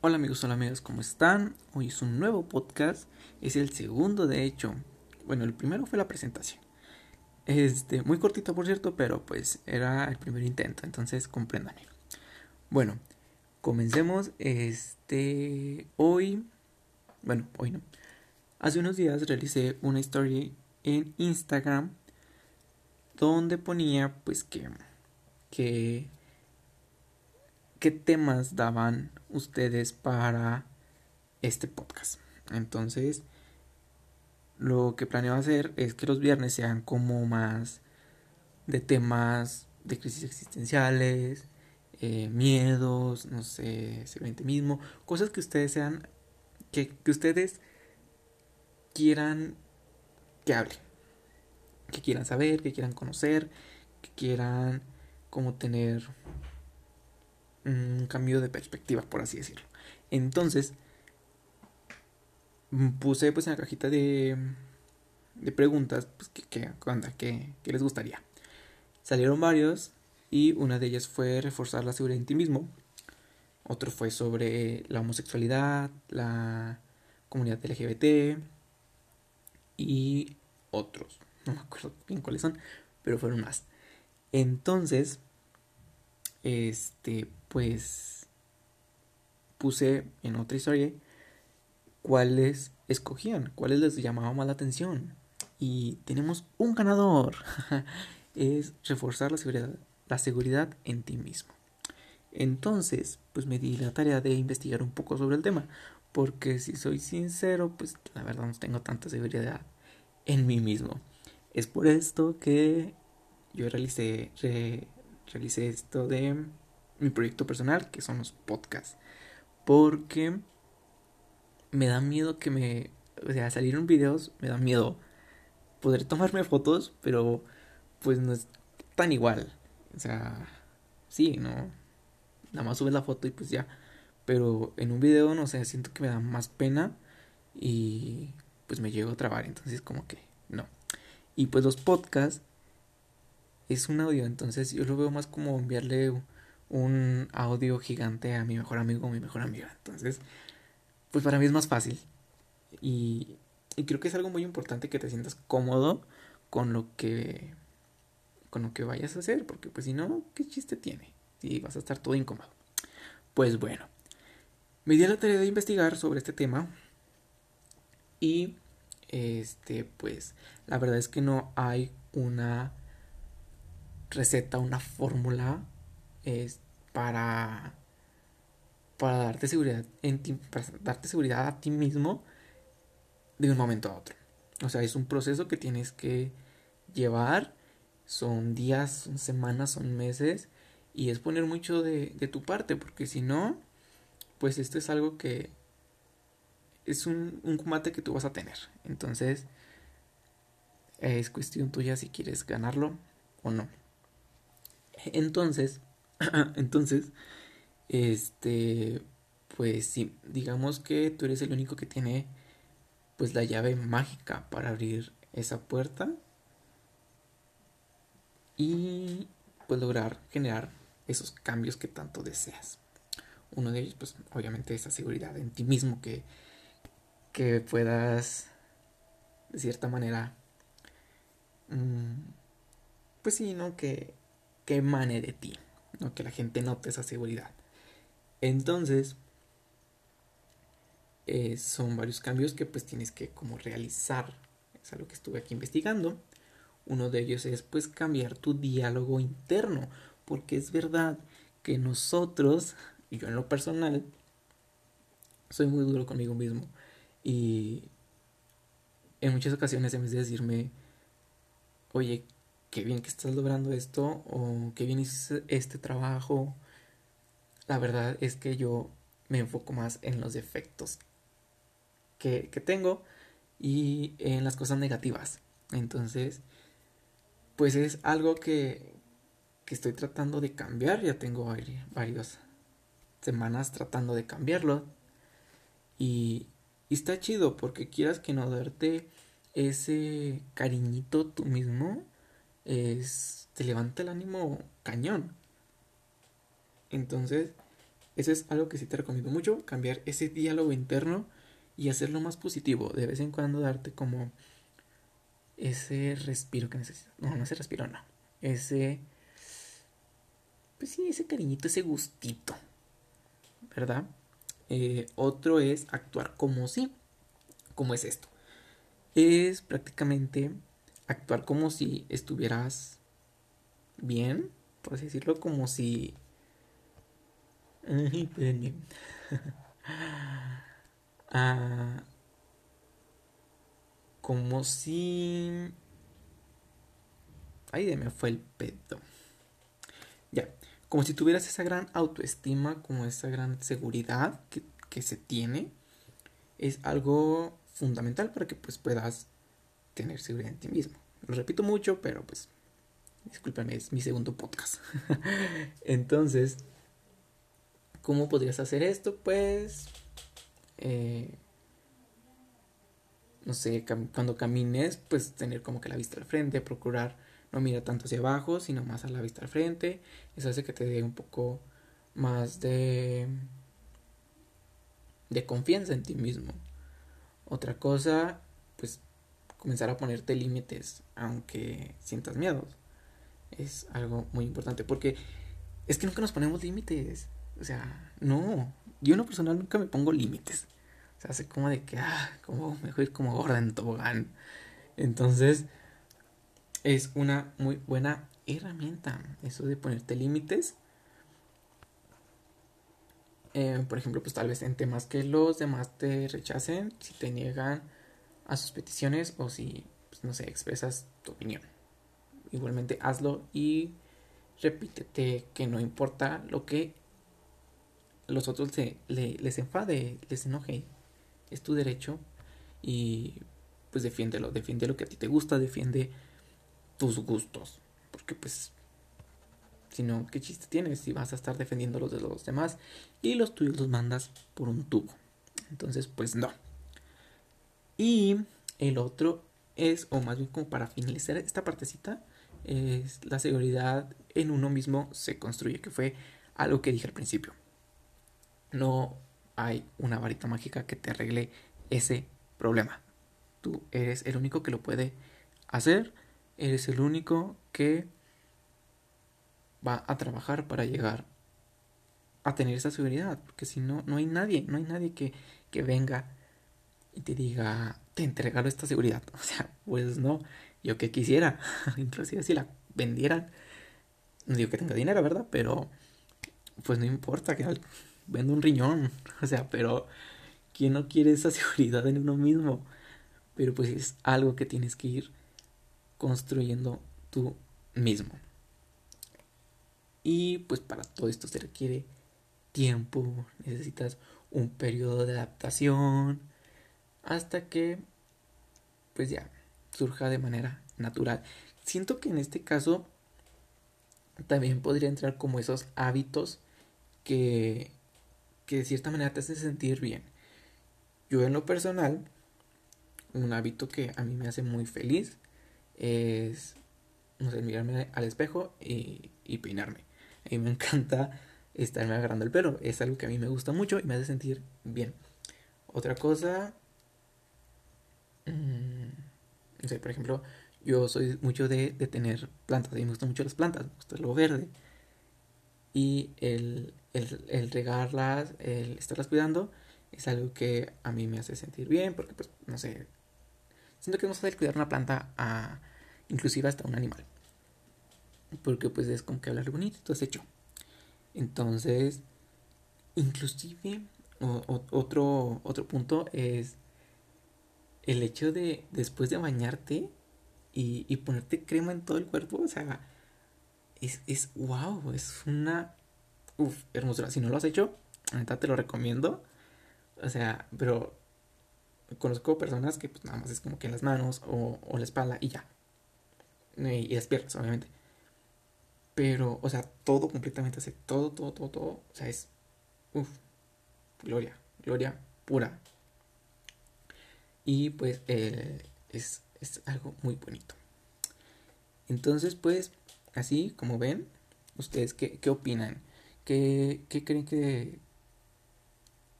Hola amigos, hola amigos, ¿cómo están? Hoy es un nuevo podcast, es el segundo de hecho. Bueno, el primero fue la presentación. Este, muy cortito por cierto, pero pues era el primer intento, entonces compréndanme. Bueno, comencemos. Este, hoy, bueno, hoy no. Hace unos días realicé una story en Instagram donde ponía pues que que qué temas daban ustedes para este podcast. Entonces, lo que planeo hacer es que los viernes sean como más de temas de crisis existenciales, eh, miedos, no sé, seguramente mismo, cosas que ustedes sean, que, que ustedes quieran que hable, que quieran saber, que quieran conocer, que quieran como tener un cambio de perspectiva, por así decirlo. Entonces, puse pues en la cajita de, de preguntas, pues, ¿qué, qué, ¿Qué, ¿Qué les gustaría? Salieron varios y una de ellas fue reforzar la seguridad en ti mismo. Otro fue sobre la homosexualidad, la comunidad LGBT y otros. No me acuerdo bien cuáles son, pero fueron más. Entonces, este, pues puse en otra historia cuáles escogían, cuáles les llamaba más la atención. Y tenemos un ganador. es reforzar la seguridad, la seguridad en ti mismo. Entonces, pues me di la tarea de investigar un poco sobre el tema. Porque si soy sincero, pues la verdad no tengo tanta seguridad en mí mismo. Es por esto que yo realicé, realicé esto de mi proyecto personal, que son los podcasts. Porque me da miedo que me... O sea, salir videos me da miedo poder tomarme fotos, pero pues no es tan igual. O sea, sí, ¿no? Nada más subes la foto y pues ya. Pero en un video, no sé, siento que me da más pena y pues me llego a trabar. Entonces como que no. Y pues los podcasts es un audio, entonces yo lo veo más como enviarle un audio gigante a mi mejor amigo o mi mejor amiga. Entonces, pues para mí es más fácil. Y, y creo que es algo muy importante que te sientas cómodo con lo que con lo que vayas a hacer, porque pues si no, ¿qué chiste tiene? Y vas a estar todo incómodo. Pues bueno, me di la tarea de investigar sobre este tema y este pues la verdad es que no hay una receta, una fórmula es para para darte seguridad en ti, para darte seguridad a ti mismo de un momento a otro. O sea, es un proceso que tienes que llevar, son días, son semanas, son meses, y es poner mucho de, de tu parte, porque si no, pues esto es algo que es un, un combate que tú vas a tener. Entonces, es cuestión tuya si quieres ganarlo o no. Entonces, entonces, este, pues sí, digamos que tú eres el único que tiene pues la llave mágica para abrir esa puerta y pues lograr generar esos cambios que tanto deseas. Uno de ellos, pues obviamente esa seguridad en ti mismo que, que puedas de cierta manera, mm, pues sí, ¿no? Que que emane de ti, ¿no? que la gente note esa seguridad. Entonces, eh, son varios cambios que pues tienes que como realizar. Es algo que estuve aquí investigando. Uno de ellos es pues cambiar tu diálogo interno, porque es verdad que nosotros, yo en lo personal, soy muy duro conmigo mismo y en muchas ocasiones en vez de decirme, oye, qué bien que estás logrando esto o qué bien hiciste este trabajo. La verdad es que yo me enfoco más en los defectos que, que tengo y en las cosas negativas. Entonces, pues es algo que, que estoy tratando de cambiar. Ya tengo varias semanas tratando de cambiarlo. Y, y está chido porque quieras que no darte ese cariñito tú mismo es, te levanta el ánimo cañón. Entonces, eso es algo que sí te recomiendo mucho, cambiar ese diálogo interno y hacerlo más positivo. De vez en cuando darte como ese respiro que necesitas. No, no ese respiro, no. Ese... Pues sí, ese cariñito, ese gustito. ¿Verdad? Eh, otro es actuar como si. ¿Cómo es esto? Es prácticamente actuar como si estuvieras bien, por así decirlo, como si ah, como si... Ay, me fue el pedo. Ya, como si tuvieras esa gran autoestima, como esa gran seguridad que, que se tiene, es algo fundamental para que pues puedas tener seguridad en ti mismo. Lo repito mucho, pero pues discúlpame, es mi segundo podcast. Entonces, ¿Cómo podrías hacer esto? Pues, eh, no sé, cuando camines, pues tener como que la vista al frente, procurar no mirar tanto hacia abajo, sino más a la vista al frente. Eso hace que te dé un poco más de, de confianza en ti mismo. Otra cosa, comenzar a ponerte límites, aunque sientas miedos. Es algo muy importante porque es que nunca nos ponemos límites. O sea, no. Yo en lo personal nunca me pongo límites. O sea, hace como de que, ah, como mejor ir como gorda en tobogán. Entonces, es una muy buena herramienta. Eso de ponerte límites. Eh, por ejemplo, pues tal vez en temas que los demás te rechacen, si te niegan a sus peticiones o si, pues, no sé, expresas tu opinión. Igualmente hazlo y repítete que no importa lo que los otros les enfade, les enoje. Es tu derecho y pues defiéndelo, defiende lo que a ti te gusta, defiende tus gustos. Porque pues, si no, ¿qué chiste tienes si vas a estar defendiendo los de los demás y los tuyos los mandas por un tubo? Entonces, pues no. Y el otro es, o más bien como para finalizar esta partecita, es la seguridad en uno mismo se construye, que fue algo que dije al principio no hay una varita mágica que te arregle ese problema. Tú eres el único que lo puede hacer, eres el único que va a trabajar para llegar a tener esa seguridad, porque si no, no hay nadie, no hay nadie que, que venga y te diga, te entregalo esta seguridad. O sea, pues no, yo que quisiera, inclusive si la vendieran, no digo que tenga dinero, ¿verdad? Pero pues no importa que vende un riñón. O sea, pero ¿quién no quiere esa seguridad en uno mismo? Pero pues es algo que tienes que ir construyendo tú mismo. Y pues para todo esto se requiere tiempo, necesitas un periodo de adaptación hasta que pues ya surja de manera natural. Siento que en este caso también podría entrar como esos hábitos que que de cierta manera te hace sentir bien. Yo en lo personal, un hábito que a mí me hace muy feliz es, mirarme al espejo y, peinarme. A mí me encanta estarme agarrando el pelo. Es algo que a mí me gusta mucho y me hace sentir bien. Otra cosa, no sé, por ejemplo, yo soy mucho de, de tener plantas. A mí me gustan mucho las plantas, me gusta lo verde. Y el, el, regarlas, el estarlas cuidando, es algo que a mí me hace sentir bien, porque pues, no sé, siento que es más fácil cuidar una planta a, inclusive hasta un animal. Porque pues es como que hablar bonito y todo es hecho. Entonces, inclusive, otro, otro punto es el hecho de después de bañarte y, y ponerte crema en todo el cuerpo, o sea, es, es wow, es una Uf, hermosura. Si no lo has hecho, neta te lo recomiendo. O sea, pero conozco personas que pues nada más es como que en las manos o, la espalda y ya. Y, las piernas, obviamente. Pero, o sea, todo completamente hace todo, todo, todo, todo. O sea, es. Uf, gloria, gloria pura. Y pues eh, es, es algo muy bonito. Entonces, pues, así como ven, ¿ustedes qué, qué opinan? ¿Qué, creen que,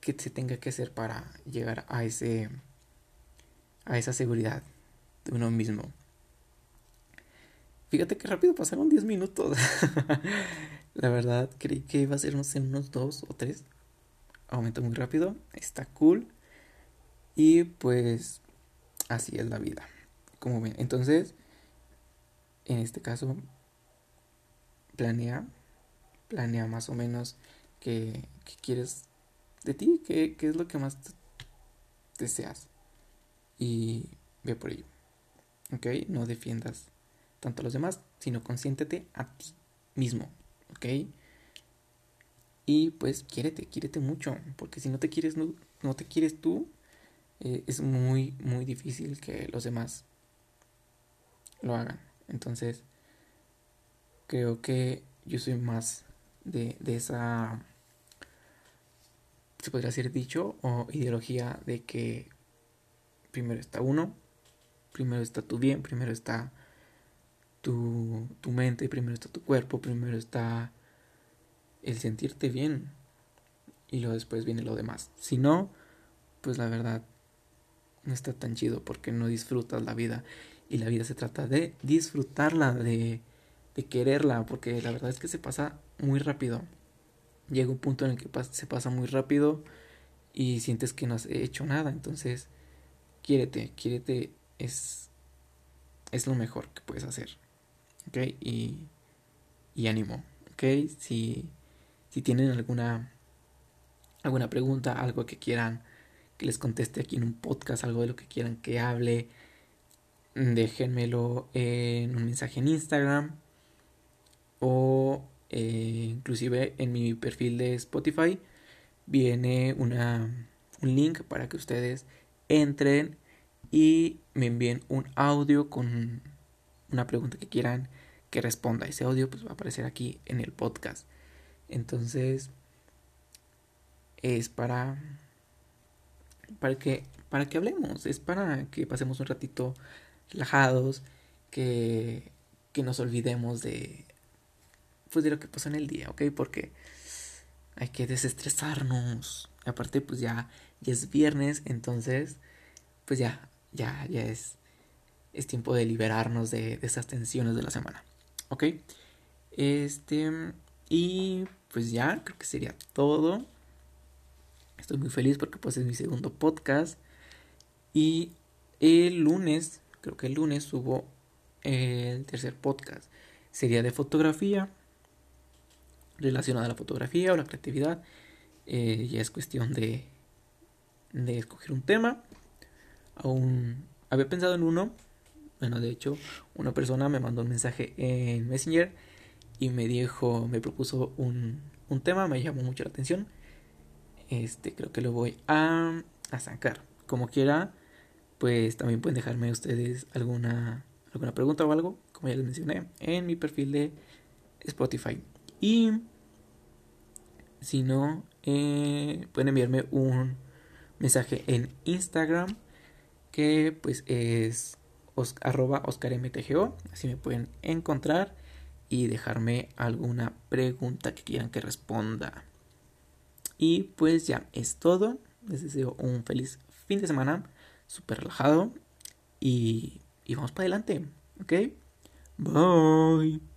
se tenga que hacer para llegar a ese a esa seguridad de uno mismo. Fíjate que rápido pasaron 10 minutos. La verdad, creí que iba a ser en unos 2 o 3. Aumentó muy rápido. Está cool. Y pues así es la vida. Como ven. Entonces, en este caso, planea. Planea más o menos qué, quieres de ti. Qué, qué, es lo que más deseas. Y ve por ello. ¿Ok? No defiendas tanto a los demás, sino consiéntete a ti mismo, ¿ok? Y pues quiérete, quiérete mucho, porque si no te quieres, no, no te quieres tú, eh, es muy, muy difícil que los demás lo hagan. Entonces, creo que yo soy más de, de esa, se podría decir dicho, o ideología de que primero está uno, primero está tu bien, primero está tu, tu mente, primero está tu cuerpo, primero está el sentirte bien y luego después viene lo demás. Si no, pues la verdad no está tan chido porque no disfrutas la vida y la vida se trata de disfrutarla, de, de quererla, porque la verdad es que se pasa muy rápido. Llega un punto en el que se pasa muy rápido y sientes que no has hecho nada, entonces quiérete, quiérete es, es lo mejor que puedes hacer. ¿ok? Y, ánimo, ¿ok? Si, si tienen alguna, alguna pregunta, algo que quieran les conteste aquí en un podcast, algo de lo que quieran que hable, déjenmelo en un mensaje en Instagram o eh, inclusive en mi perfil de Spotify viene una, un link para que ustedes entren y me envíen un audio con una pregunta que quieran que responda. Ese audio pues va a aparecer aquí en el podcast. Entonces es para para que para que hablemos, es para que pasemos un ratito relajados, que que nos olvidemos de pues de lo que pasó en el día, ¿ok? Porque hay que desestresarnos. Aparte pues ya ya es viernes, entonces pues ya ya ya es es tiempo de liberarnos de, esas tensiones de la semana. ¿Ok? Este, y pues ya, creo que sería todo. Estoy muy feliz porque pues es mi segundo podcast. Y el lunes, creo que el lunes subo el tercer podcast. Sería de fotografía, relacionada a la fotografía o la creatividad. Eh, ya es cuestión de, de escoger un tema. Aún había pensado en uno, bueno, de hecho, una persona me mandó un mensaje en Messenger y me dijo, me propuso un, un tema, me llamó mucho la atención. Este, creo que lo voy a, a sacar. Como quiera, pues también pueden dejarme ustedes alguna, alguna pregunta o algo, como ya les mencioné, en mi perfil de Spotify. Y si no, eh, pueden enviarme un mensaje en Instagram que pues es arroba oscarmtgo, así me pueden encontrar y dejarme alguna pregunta que quieran que responda. Y pues ya es todo. Les deseo un feliz fin de semana, súper relajado y, y vamos para adelante, ¿ok? Bye.